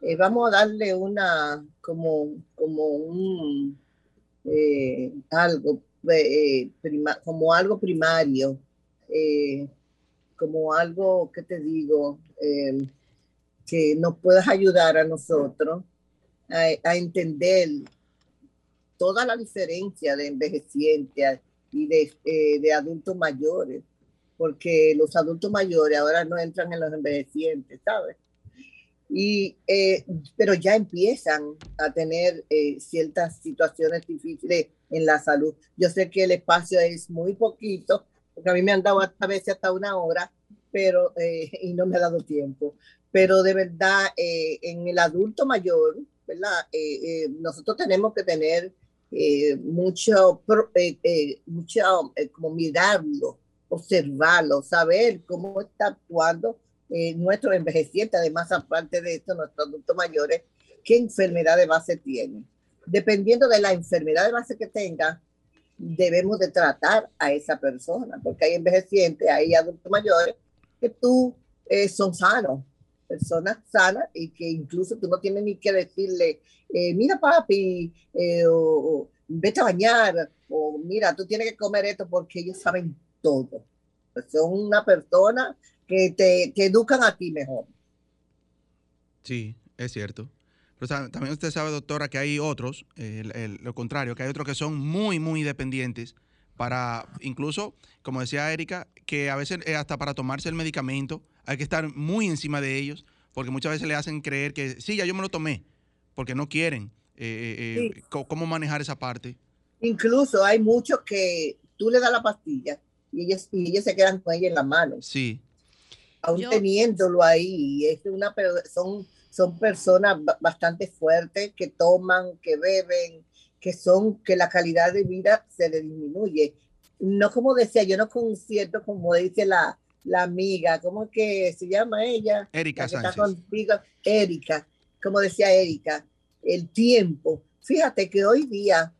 eh, vamos a darle una, como, como un, eh, algo, como algo primario, como algo, que te digo? que nos puedas ayudar a nosotros a, entender toda la diferencia de envejecientes y de, de adultos mayores, porque los adultos mayores ahora no entran en los envejecientes, ¿sabes? Y, eh, pero ya empiezan a tener eh, ciertas situaciones difíciles en la salud. Yo sé que el espacio es muy poquito, porque a mí me han dado a veces hasta una hora, pero, eh, [LAUGHS] y no me ha dado tiempo. Pero de verdad, en el adulto mayor, ¿verdad? nosotros tenemos que tener mucho, mucho como mirarlo, observarlo, saber cómo está actuando eh, nuestros envejecientes, además aparte de esto, nuestros adultos mayores, qué enfermedad de base tienen. Dependiendo de la enfermedad de base que tenga, debemos de tratar a esa persona, porque hay envejecientes, hay adultos mayores que tú eh, son sanos, personas sanas y que incluso tú no tienes ni que decirle, eh, mira papi, o, vete a bañar, o mira, tú tienes que comer esto porque ellos saben todo. Son una persona que te, educan a ti mejor. Sí, es cierto. Pero también usted sabe, doctora, que hay otros, lo contrario, que hay otros que son muy, muy dependientes para, incluso, como decía Erika, que a veces eh, hasta para tomarse el medicamento hay que estar muy encima de ellos, porque muchas veces le hacen creer que sí, ya yo me lo tomé, porque no quieren eh, eh, cómo manejar esa parte. Incluso hay muchos que tú le das la pastilla y ellos, y ellos se quedan con ella en la mano. Sí aún teniéndolo ahí. Es una, son, son personas bastante fuertes que toman, que beben, que son, que la calidad de vida se le disminuye. No como decía, yo no concierto como dice la, la amiga, ¿cómo es que se llama ella? Erika Sánchez. contigo, Erika, como decía Erika, el tiempo. Fíjate que hoy día,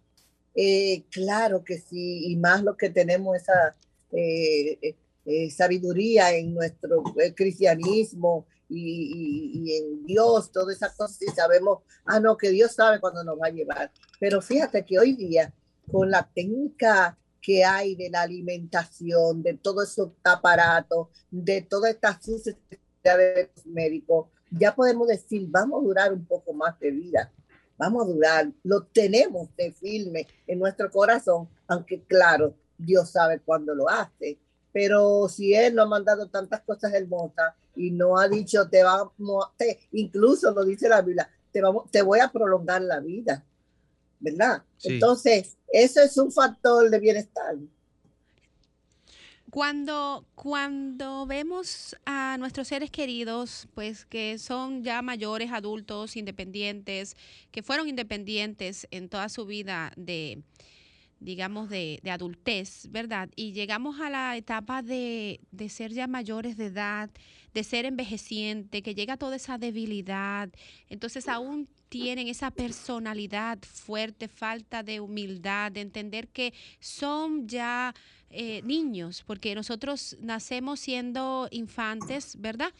eh, claro que sí, y más lo que tenemos esa eh, eh sabiduría en nuestro eh, cristianismo y, en Dios, todas esas cosas, y sabemos, ah, no, que Dios sabe cuándo nos va a llevar. Pero fíjate que hoy día, con la técnica que hay de la alimentación, de todo esos aparatos, de todas estas necesidades médicos, ya podemos decir, vamos a durar un poco más de vida, vamos a durar, lo tenemos de firme en nuestro corazón, aunque claro, Dios sabe cuándo lo hace pero si él no ha mandado tantas cosas hermosas y no ha dicho te vamos, te, incluso lo dice la Biblia, te, vamos, te voy a prolongar la vida, ¿verdad? Entonces, eso es un factor de bienestar. Cuando, cuando vemos a nuestros seres queridos, pues que son ya mayores, adultos, independientes, que fueron independientes en toda su vida de, digamos, de, de, adultez, ¿verdad? Y llegamos a la etapa de, de, ser ya mayores de edad, de ser envejeciente, que llega toda esa debilidad, entonces aún tienen esa personalidad fuerte, falta de humildad, de entender que son ya eh, niños, porque nosotros nacemos siendo infantes, ¿verdad?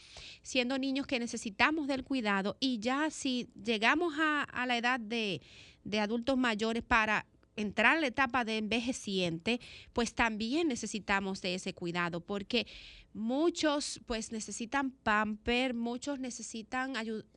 Siendo niños que necesitamos del cuidado y ya si llegamos a, a la edad de, de adultos mayores para entrar a la etapa de envejeciente, pues también necesitamos de ese cuidado, porque muchos pues necesitan pamper, muchos necesitan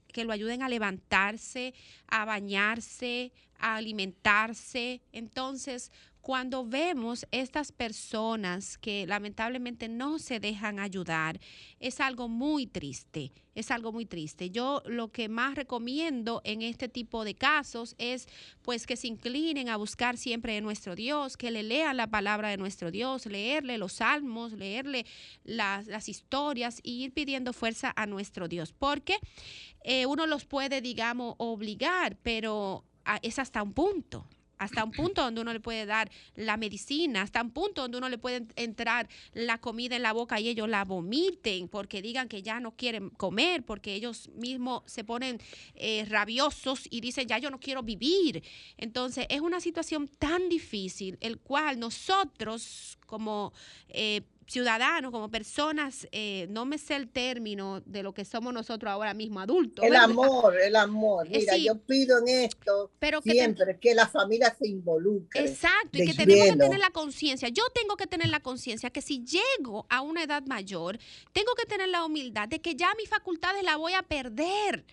que lo ayuden a levantarse, a bañarse, a alimentarse. Entonces, cuando vemos estas personas que lamentablemente no se dejan ayudar, es algo muy triste, es algo muy triste. Yo lo que más recomiendo en este tipo de casos es pues que se inclinen a buscar siempre de nuestro Dios, que le lean la palabra de nuestro Dios, leerle los salmos, leerle las, historias y ir pidiendo fuerza a nuestro Dios, porque eh, uno los puede, digamos, obligar, pero ah, es hasta un punto hasta un punto donde uno le puede dar la medicina, hasta un punto donde uno le puede entrar la comida en la boca y ellos la vomiten porque digan que ya no quieren comer, porque ellos mismos se ponen eh, rabiosos y dicen, ya yo no quiero vivir. Entonces es una situación tan difícil, el cual nosotros como eh, ciudadanos, como personas, eh, no me sé el término de lo que somos nosotros ahora mismo, adultos. El amor, el amor. Eh, Mira, yo pido en esto siempre que la familia se involucre. Exacto, y que tenemos que tener la conciencia. Yo tengo que tener la conciencia que si llego a una edad mayor, tengo que tener la humildad de que ya mis facultades la voy a perder.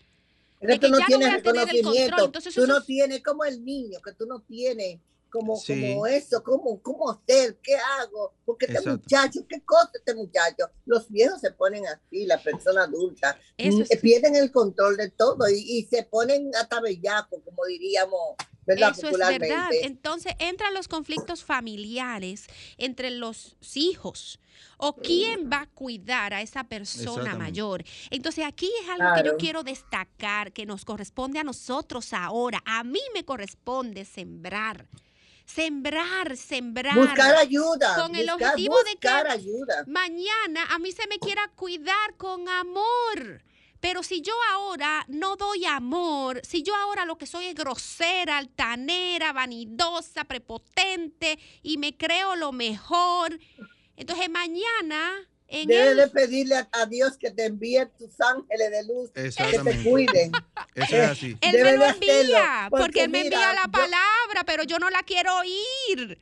Pero tú no tienes reconocimiento, tú no tienes como el niño, que tú no tienes como, como eso, como, cómo hacer, qué hago, porque este muchacho, qué cosa este muchacho. Los viejos se ponen así, la persona adulta, mm, pierden el control de todo y, se ponen hasta bellaco, como diríamos. ¿verdad? Eso es verdad. Entonces entran los conflictos familiares entre los hijos o quién va a cuidar a esa persona mayor. Entonces aquí es algo que yo quiero destacar, que nos corresponde a nosotros ahora. A mí me corresponde sembrar sembrar, sembrar. Buscar ayuda. Con el objetivo de que ayuda. mañana a mí se me quiera cuidar con amor. Pero si yo ahora no doy amor, si yo ahora lo que soy es grosera, altanera, vanidosa, prepotente y me creo lo mejor, entonces mañana Debes de pedirle a, Dios que te envíe tus ángeles de luz, que te cuiden. Eso es así. Él me lo envía, porque, Él me envía la palabra, pero yo no la quiero oír.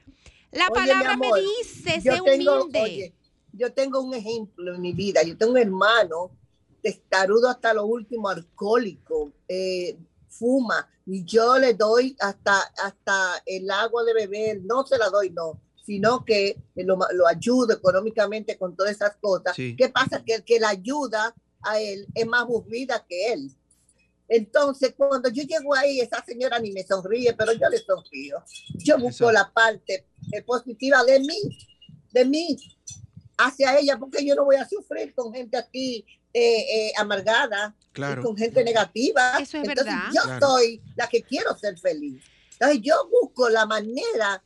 La palabra me dice, sé humilde. yo tengo un ejemplo en mi vida. Yo tengo un hermano testarudo hasta lo último, alcohólico, eh, fuma, y yo le doy hasta, hasta el agua de beber, no se la doy, no sino que lo, lo ayuda económicamente con todas esas cosas. ¿Qué pasa? Que el que la ayuda a él es más aburrida que él. Entonces, cuando yo llego ahí, esa señora ni me sonríe, pero yo le sonrío. Yo busco la parte eh, positiva de mí, de mí, hacia ella, porque yo no voy a sufrir con gente aquí eh, eh, amargada, con gente negativa. Eso es Entonces, verdad. yo soy la que quiero ser feliz. Entonces, yo busco la manera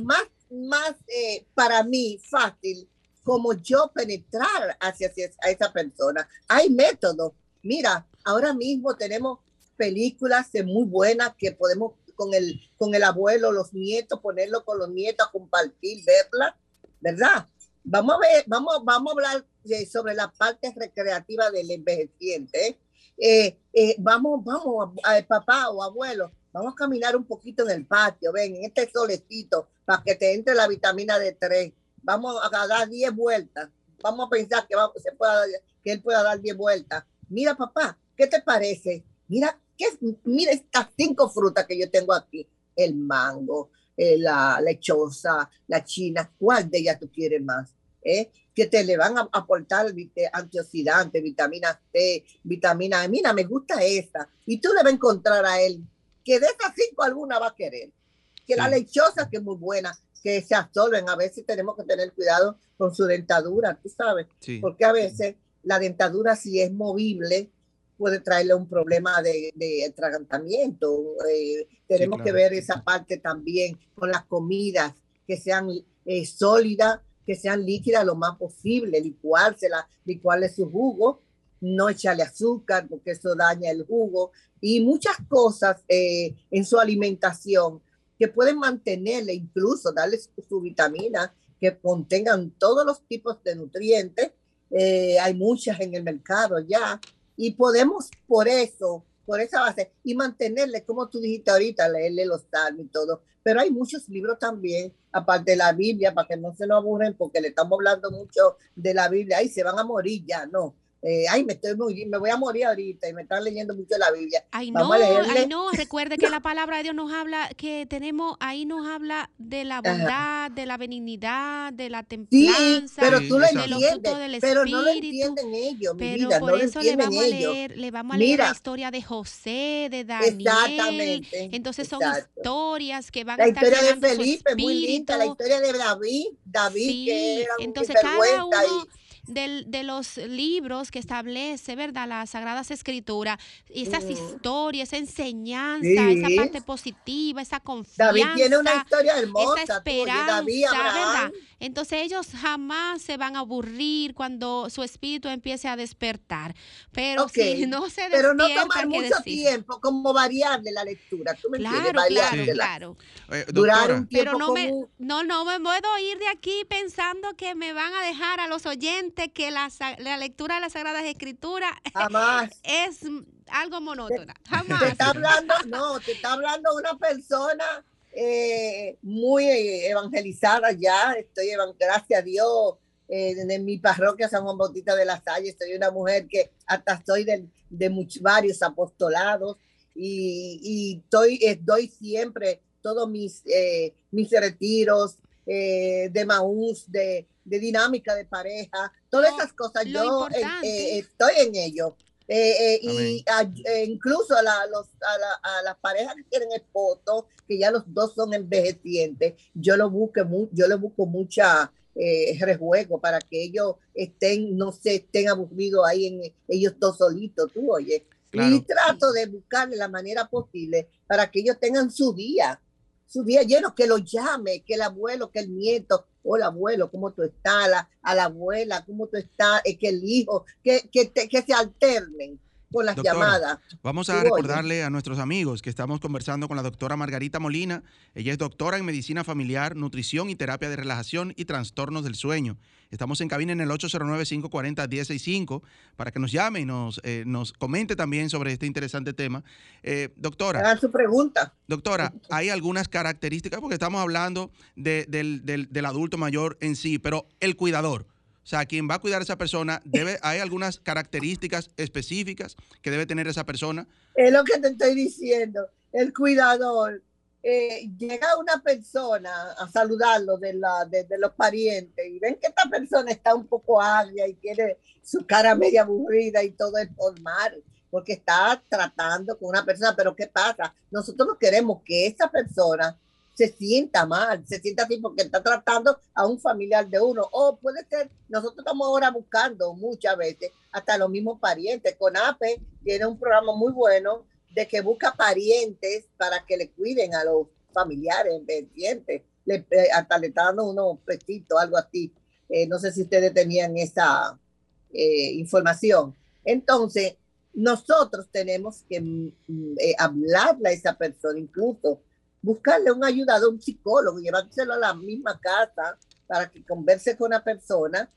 más más eh, para mí fácil como yo penetrar hacia, a esa persona. Hay métodos. Mira, ahora mismo tenemos películas muy buenas que podemos con el, con el abuelo, los nietos, ponerlo con los nietos, compartir, verla, ¿verdad? Vamos a ver, vamos, vamos a hablar sobre la parte recreativa del envejeciente. Eh, eh, vamos, vamos, a, papá o abuelo, vamos a caminar un poquito en el patio, ven, en este solecito, para que te entre la vitamina D3. Vamos a dar 10 vueltas. Vamos a pensar que, se pueda, que él pueda dar 10 vueltas. Mira, papá, ¿qué te parece? Mira, ¿qué, mira estas cinco frutas que yo tengo aquí. El mango, eh, la lechosa, la china. ¿Cuál de ellas tú quieres más? ¿Eh? que te le van a aportar antioxidantes, vitamina C, vitamina E. Mira, me gusta esta. Y tú le vas a encontrar a él que de esas cinco alguna va a querer que la lechosa, que es muy buena, que se absorben. A veces tenemos que tener cuidado con su dentadura, tú sabes, porque a veces la dentadura, si es movible, puede traerle un problema de, de atragantamiento. Eh, tenemos que ver esa parte también con las comidas, que sean eh, sólidas, que sean líquidas lo más posible, licuársela, licuarle su jugo, no echarle azúcar porque eso daña el jugo y muchas cosas eh, en su alimentación que pueden mantenerle, incluso darle su, vitamina, que contengan todos los tipos de nutrientes. Eh, hay muchas en el mercado ya y podemos por eso, por esa base, y mantenerle, como tú dijiste ahorita, leerle los salmos y todo. Pero hay muchos libros también, aparte de la Biblia, para que no se nos aburren, porque le estamos hablando mucho de la Biblia, ahí se van a morir ya, no eh, ay, me, estoy muy, me voy a morir ahorita y me están leyendo mucho la Biblia. Ay, no, ay, no, recuerde que [LAUGHS] la palabra de Dios nos habla, que tenemos, ahí nos habla de la bondad, de la benignidad, de la templanza, sí, pero tú lo entiendes, pero no lo entienden ellos, mi pero vida, por no eso le vamos a leer, le vamos a leer la historia de José, de Daniel. Exactamente. Entonces son historias que van la a estar historia de Felipe, muy linda, la historia de David, David que era entonces cada uno de los libros que establece, ¿verdad? Las Sagradas Escrituras, esas historias, esa enseñanza, esa parte positiva, esa confianza. David tiene una historia hermosa. Esa esperanza, ¿verdad? Entonces ellos jamás se van a aburrir cuando su espíritu empiece a despertar. Pero si no se Pero no tomar mucho tiempo, como variable la lectura. ¿Tú me claro, claro, claro. Durar un tiempo Pero no me, no, no me puedo ir de aquí pensando que me van a dejar a los oyentes que la, la lectura de las Sagradas Escrituras [LAUGHS] es algo monótona. Jamás. Te está hablando, no, te está hablando una persona eh, muy evangelizada ya, estoy, gracias a Dios, eh, en mi parroquia San Juan Bautista de la Salle, soy una mujer que hasta soy de, de muchos, varios apostolados y, y estoy, doy siempre todos mis, eh, mis retiros eh, de Maús, de, de, dinámica de pareja, todas esas cosas, yo estoy en ello. y incluso a, la, los, a, la, a, las parejas que tienen esposo, que ya los dos son envejecientes, yo lo busco, yo le busco mucha eh, rejuego para que ellos estén, no se estén aburridos ahí en ellos todos solitos, tú oye. Y trato de buscarle la manera posible para que ellos tengan su día, su día lleno, que lo llame, que el abuelo, que el nieto, hola abuelo, ¿cómo tú estás? A la, abuela, ¿cómo tú estás? Eh, que el hijo, que, que, que se alternen con las llamadas. Vamos a recordarle a nuestros amigos que estamos conversando con la doctora Margarita Molina. Ella es doctora en medicina familiar, nutrición y terapia de relajación y trastornos del sueño. Estamos en cabina en el 809-540-165 para que nos llame y nos, eh, nos comente también sobre este interesante tema. Eh, doctora. Hagan su pregunta. Doctora, [LAUGHS] hay algunas características, porque estamos hablando del, del adulto mayor en sí, pero el cuidador. O sea, quien va a cuidar a esa persona, debe, hay algunas características específicas que debe tener esa persona. Es lo que te estoy diciendo. El cuidador. Eh, llega una persona a saludarlo de, la, de, los parientes y ven que esta persona está un poco agria y tiene su cara media aburrida y todo es normal, porque está tratando con una persona, pero ¿qué pasa? Nosotros no queremos que esa persona se sienta mal, se sienta así porque está tratando a un familiar de uno. O puede ser, nosotros estamos ahora buscando muchas veces hasta los mismos parientes. Con APE tiene un programa muy bueno de que busca parientes para que le cuiden a los familiares pendientes. Eh, hasta le dando unos pesitos, algo así. Eh, no sé si ustedes tenían esa eh, información. Entonces, nosotros tenemos que mm, hablarle a esa persona, incluso buscarle un ayudador, un psicólogo, llevárselo a la misma casa para que converse con una persona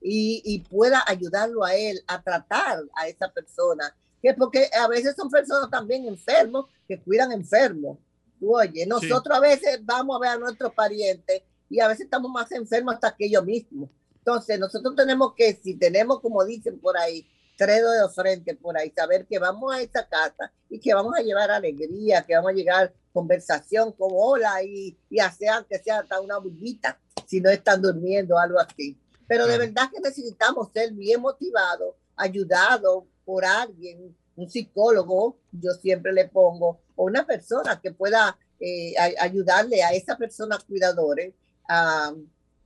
y, pueda ayudarlo a él a tratar a esa persona. Que porque a veces son personas también enfermos que cuidan enfermos. oye, nosotros a veces vamos a ver a nuestros parientes y a veces estamos más enfermos hasta que ellos mismos. Entonces, nosotros tenemos que, si tenemos, como dicen por ahí, credo de frente por ahí, saber que vamos a esta casa y que vamos a llevar alegría, que vamos a llegar conversación como hola y, y hacer que sea hasta una bullita si no están durmiendo, algo así. Pero de verdad que necesitamos ser bien motivados, ayudados por alguien, un psicólogo, yo siempre le pongo, o una persona que pueda eh, ayudarle a esa persona cuidadores a,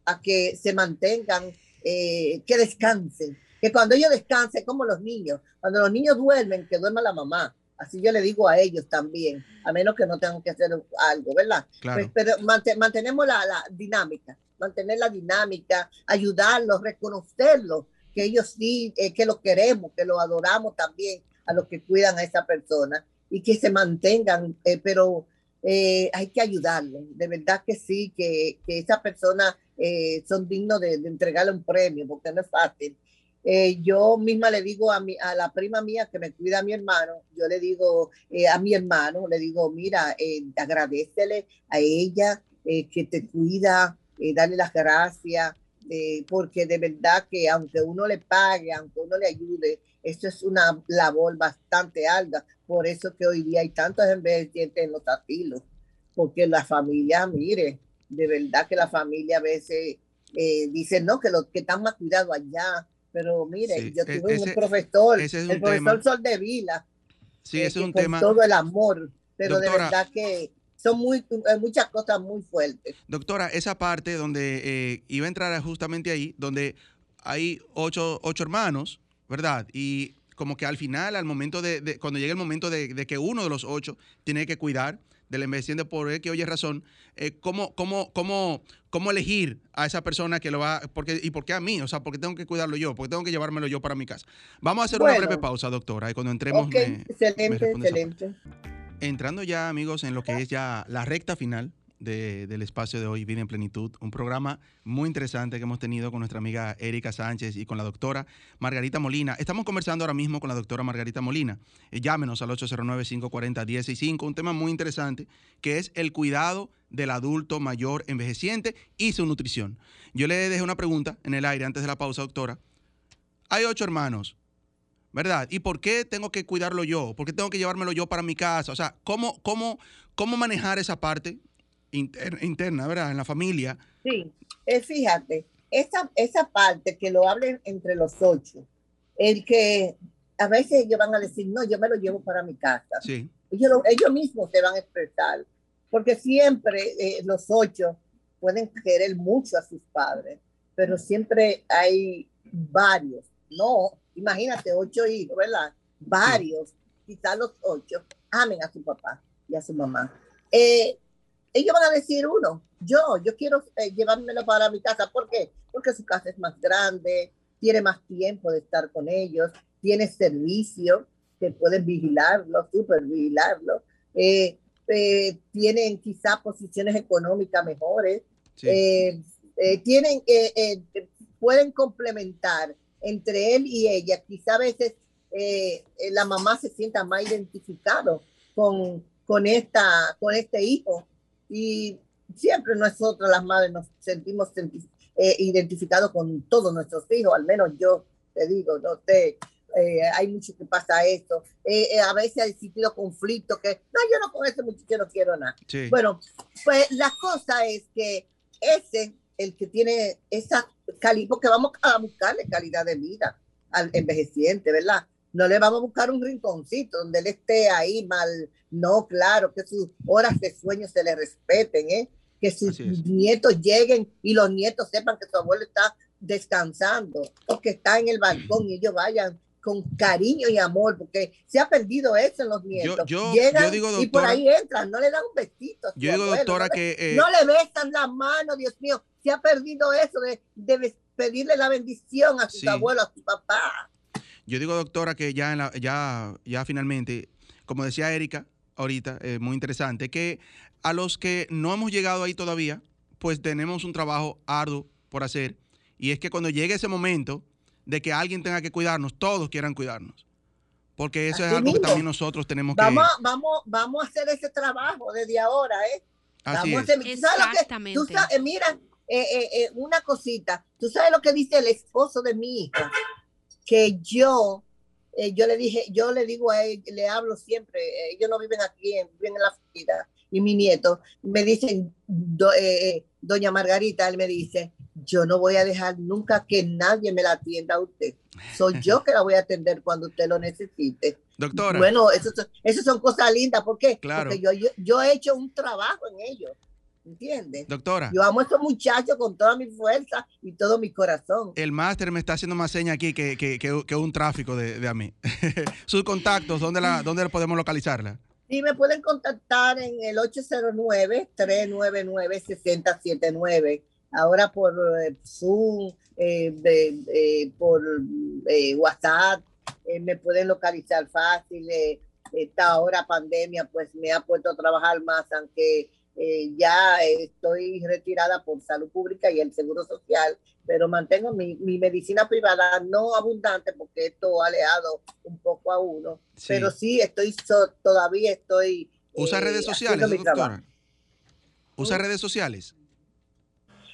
a que se mantengan, eh, que descansen, que cuando ellos descansen, como los niños, cuando los niños duermen, que duerma la mamá. Así yo le digo a ellos también, a menos que no tengan que hacer algo, ¿verdad? Pues, pero mantenemos la, dinámica, mantener la dinámica, ayudarlos, reconocerlos, que ellos sí, eh, que los queremos, que los adoramos también a los que cuidan a esa persona y que se mantengan, eh, pero eh, hay que ayudarlos, de verdad que sí, que, que esa persona son dignos de, de entregarle un premio, porque no es fácil eh, yo misma le digo a, mi, a la prima mía que me cuida a mi hermano, yo le digo eh, a mi hermano, le digo, mira, eh, agradecele a ella eh, que te cuida, dale las gracias, porque de verdad que aunque uno le pague, aunque uno le ayude, eso es una labor bastante alta. Por eso que hoy día hay tantos envejecientes en los asilos, porque la familia, mire, de verdad que la familia a veces dice, no, que los que están más cuidados allá, pero mire, yo e tuve un profesor, el profesor Sol de Vila, sí, ese es un con tema. todo el amor, pero de verdad que son muy, eh, muchas cosas muy fuertes. Doctora, esa parte donde eh, iba a entrar justamente ahí, donde hay ocho, ocho hermanos, ¿verdad? Y como que al final, al momento de, cuando llega el momento de, de, que uno de los ocho tiene que cuidar, del envejeciente por que oye razón, eh, ¿cómo, cómo, cómo, cómo elegir a esa persona que lo va, porque, y por qué a mí, o sea, porque tengo que cuidarlo yo, porque tengo que llevármelo yo para mi casa. Vamos a hacer una breve pausa, doctora, y cuando entremos... excelente, excelente. Entrando ya, amigos, en lo que es ya la recta final del espacio de hoy, Vida en Plenitud, un programa muy interesante que hemos tenido con nuestra amiga Erika Sánchez y con la doctora Margarita Molina. Estamos conversando ahora mismo con la doctora Margarita Molina. Eh, llámenos al 809-540-165, un tema muy interesante que es el cuidado del adulto mayor envejeciente y su nutrición. Yo le dejé una pregunta en el aire antes de la pausa, doctora. Hay ocho hermanos, ¿verdad? ¿Y por qué tengo que cuidarlo yo? ¿Por qué tengo que llevármelo yo para mi casa? O sea, ¿cómo, cómo, cómo manejar esa parte interna, ¿verdad? En la familia. Sí, eh, fíjate, esa, esa parte que lo hablen entre los ocho, el que a veces ellos van a decir, no, yo me lo llevo para mi casa. Sí. Ellos, ellos mismos se van a expresar, porque siempre eh, los ocho pueden querer mucho a sus padres, pero siempre hay varios, no, imagínate, ocho hijos, ¿verdad? Varios, quizás los ocho, amen a su papá y a su mamá. Eh, ellos van a decir uno, yo, yo quiero eh, llevármelo para mi casa. ¿Por qué? Porque su casa es más grande, tiene más tiempo de estar con ellos, tiene servicio que pueden vigilarlo, super vigilarlo. Eh, eh, tienen quizá posiciones económicas mejores, tienen, pueden complementar entre él y ella. Quizá a veces la mamá se sienta más identificado con, con, esta, con este hijo y siempre nosotros las madres nos sentimos eh, identificados con todos nuestros hijos, al menos yo te digo, no sé, eh, hay mucho que pasa esto, eh, a veces ha existido conflicto que, no, yo no con ese muchacho no quiero nada. Bueno, pues la cosa es que ese, el que tiene esa calidad, porque vamos a buscarle calidad de vida al envejeciente, ¿verdad? No le vamos a buscar un rinconcito donde él esté ahí mal. No, claro, que sus horas de sueño se le respeten, ¿eh? que sus nietos lleguen y los nietos sepan que su abuelo está descansando o que está en el balcón y ellos vayan con cariño y amor, porque se ha perdido eso en los nietos. Yo, Llegan digo, y por ahí entran, no le dan un besito. Yo digo, doctora, que... Eh, no le besan la mano, Dios mío. Se ha perdido eso de, pedirle la bendición a su abuelo, a su papá. Yo digo, doctora, que ya, en la, ya, ya finalmente, como decía Erika ahorita, eh, muy interesante, que a los que no hemos llegado ahí todavía, pues tenemos un trabajo arduo por hacer. Y es que cuando llegue ese momento de que alguien tenga que cuidarnos, todos quieran cuidarnos. Porque eso es algo que también nosotros tenemos que... Vamos, vamos, vamos a hacer ese trabajo desde ahora, ¿eh? Así vamos es. Exactamente. tú sabes, mira, eh, eh, una cosita. Tú sabes lo que dice el esposo de mi hija que yo, eh, yo le dije, yo le digo a él, le hablo siempre, eh, ellos no viven aquí, viven en la Florida, y mi nieto, me dicen, eh, doña Margarita, él me dice, yo no voy a dejar nunca que nadie me la atienda a usted. Soy yo [LAUGHS] que la voy a atender cuando usted lo necesite. Doctora. Bueno, eso, eso son cosas lindas. ¿Por qué? Claro. Porque yo, yo, yo he hecho un trabajo en ellos. ¿Entiendes? Doctora. Yo amo a estos muchachos con toda mi fuerza y todo mi corazón. El máster me está haciendo más señas aquí que, que, que, un tráfico de, de a mí. [LAUGHS] Sus contactos, ¿dónde, la, ¿dónde podemos localizarla? Sí, me pueden contactar en el 809-399-6079. Ahora por eh, Zoom, eh, eh, por WhatsApp, me pueden localizar fácil. esta hora pandemia pues me ha puesto a trabajar más, aunque eh, ya estoy retirada por salud pública y el seguro social, pero mantengo mi, medicina privada no abundante porque esto ha alejado un poco a uno, pero sí estoy todavía estoy. ¿Usa redes eh, sociales, doctora? ¿Usa redes sociales?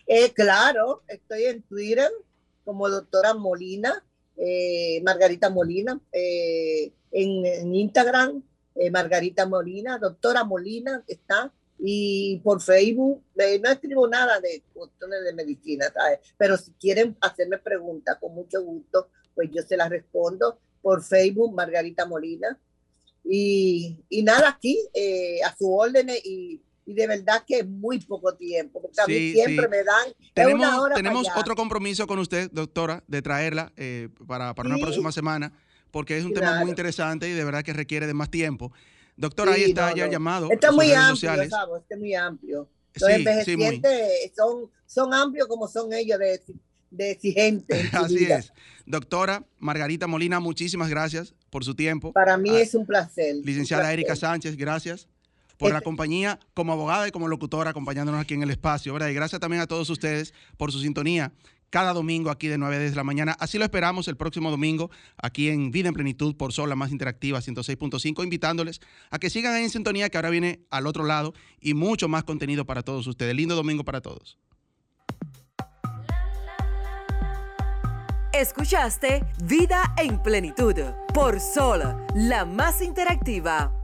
Eh, claro, estoy en Twitter como doctora Molina, Margarita Molina, en, en, Instagram, Margarita Molina, doctora Molina está y por Facebook eh, no escribo nada de cuestiones de medicina, ¿sabes? Pero si quieren hacerme preguntas, con mucho gusto, pues yo se las respondo por Facebook, Margarita Molina. Y, y nada, aquí, eh, a su orden y, y, de verdad que muy poco tiempo, porque a mí siempre me dan. Tenemos, tenemos otro compromiso con usted, doctora, de traerla eh, para, para una próxima semana, porque es un tema muy interesante y de verdad que requiere de más tiempo. Doctor, ahí está ya llamado. Está muy amplio, sociales. está muy amplio. Los envejecientes son, son amplios como son ellos de, de exigentes. [LAUGHS] Así es. Doctora Margarita Molina, muchísimas gracias por su tiempo. Para mí ah, es un placer. Licenciada Erika Sánchez, gracias por la compañía como abogada y como locutora acompañándonos aquí en el espacio. ¿verdad? Y gracias también a todos ustedes por su sintonía cada domingo aquí de 9 de la mañana. Así lo esperamos el próximo domingo aquí en Vida en Plenitud por Sol, la más interactiva 106.5, invitándoles a que sigan ahí en sintonía que ahora viene al otro lado y mucho más contenido para todos ustedes. Lindo domingo para todos. Escuchaste Vida en Plenitud por Sol, la más interactiva